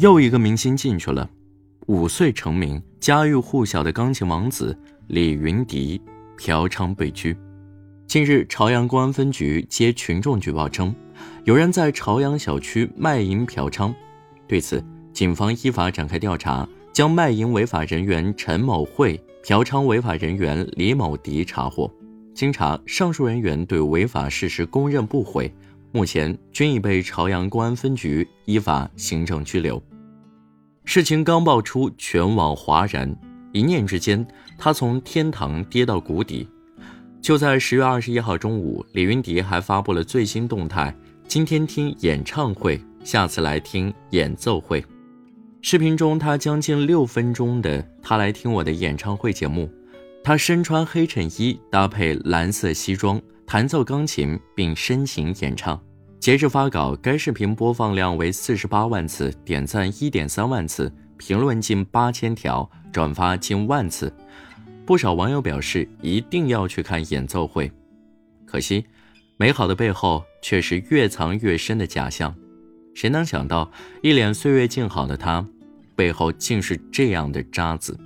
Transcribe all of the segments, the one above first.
又一个明星进去了，五岁成名、家喻户晓的钢琴王子李云迪嫖娼被拘。近日，朝阳公安分局接群众举报称，有人在朝阳小区卖淫嫖娼。对此，警方依法展开调查，将卖淫违法人员陈某慧、嫖娼违法人员李某迪查获。经查，上述人员对违法事实供认不讳，目前均已被朝阳公安分局依法行政拘留。事情刚爆出，全网哗然，一念之间，他从天堂跌到谷底。就在十月二十一号中午，李云迪还发布了最新动态：今天听演唱会，下次来听演奏会。视频中，他将近六分钟的“他来听我的演唱会”节目，他身穿黑衬衣，搭配蓝色西装，弹奏钢琴并深情演唱。截至发稿，该视频播放量为四十八万次，点赞一点三万次，评论近八千条，转发近万次。不少网友表示一定要去看演奏会，可惜，美好的背后却是越藏越深的假象。谁能想到，一脸岁月静好的他，背后竟是这样的渣子？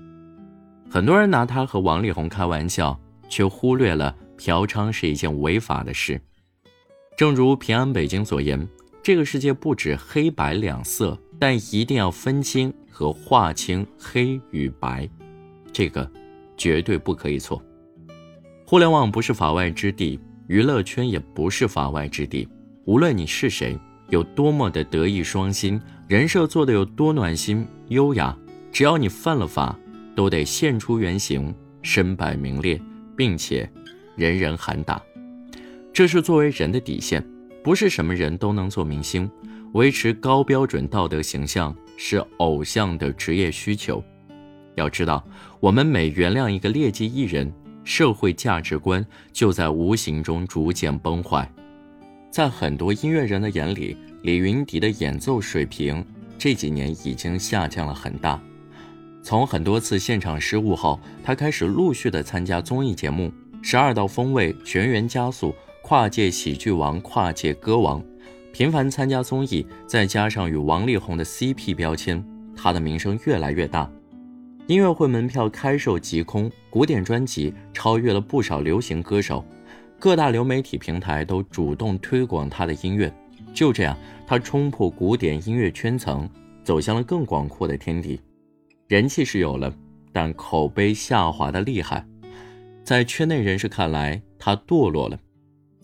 很多人拿他和王力宏开玩笑，却忽略了嫖娼是一件违法的事。正如平安北京所言，这个世界不止黑白两色，但一定要分清和划清黑与白。这个。绝对不可以错。互联网不是法外之地，娱乐圈也不是法外之地。无论你是谁，有多么的德艺双馨，人设做的有多暖心优雅，只要你犯了法，都得现出原形，身败名裂，并且人人喊打。这是作为人的底线，不是什么人都能做明星。维持高标准道德形象是偶像的职业需求。要知道，我们每原谅一个劣迹艺人，社会价值观就在无形中逐渐崩坏。在很多音乐人的眼里，李云迪的演奏水平这几年已经下降了很大。从很多次现场失误后，他开始陆续的参加综艺节目，《十二道锋味》《全员加速》《跨界喜剧王》《跨界歌王》，频繁参加综艺，再加上与王力宏的 CP 标签，他的名声越来越大。音乐会门票开售即空，古典专辑超越了不少流行歌手，各大流媒体平台都主动推广他的音乐。就这样，他冲破古典音乐圈层，走向了更广阔的天地。人气是有了，但口碑下滑的厉害。在圈内人士看来，他堕落了。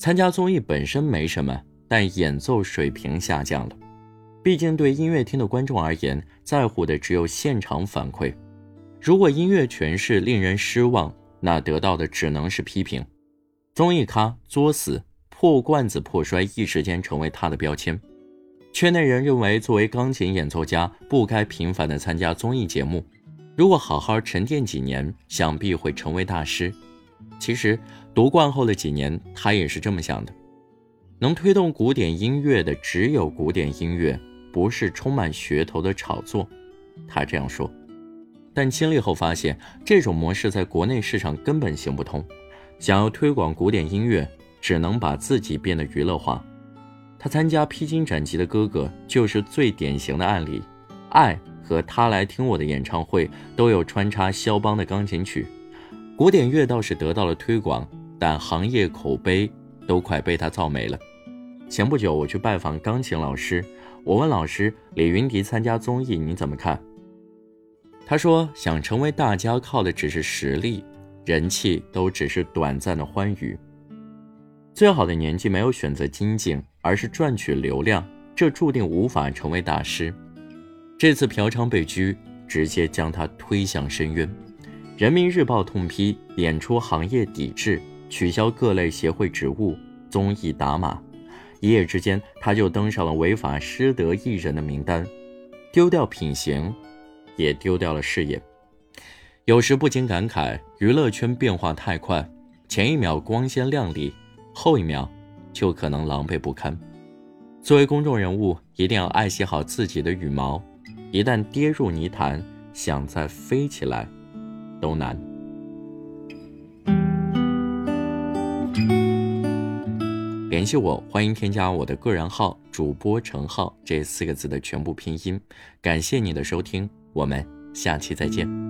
参加综艺本身没什么，但演奏水平下降了。毕竟，对音乐厅的观众而言，在乎的只有现场反馈。如果音乐诠释令人失望，那得到的只能是批评。综艺咖作死、破罐子破摔，一时间成为他的标签。圈内人认为，作为钢琴演奏家，不该频繁的参加综艺节目。如果好好沉淀几年，想必会成为大师。其实夺冠后的几年，他也是这么想的。能推动古典音乐的只有古典音乐，不是充满噱头的炒作。他这样说。但经历后发现，这种模式在国内市场根本行不通。想要推广古典音乐，只能把自己变得娱乐化。他参加《披荆斩棘的哥哥》就是最典型的案例。爱和他来听我的演唱会都有穿插肖邦的钢琴曲。古典乐倒是得到了推广，但行业口碑都快被他造没了。前不久我去拜访钢琴老师，我问老师李云迪参加综艺你怎么看？他说：“想成为大家，靠的只是实力，人气都只是短暂的欢愉。最好的年纪没有选择精进，而是赚取流量，这注定无法成为大师。这次嫖娼被拘，直接将他推向深渊。人民日报痛批，点出行业抵制，取消各类协会职务，综艺打码，一夜之间他就登上了违法失德艺人的名单，丢掉品行。”也丢掉了事业，有时不禁感慨，娱乐圈变化太快，前一秒光鲜亮丽，后一秒就可能狼狈不堪。作为公众人物，一定要爱惜好自己的羽毛，一旦跌入泥潭，想再飞起来都难。联系我，欢迎添加我的个人号“主播程浩”这四个字的全部拼音。感谢你的收听，我们下期再见。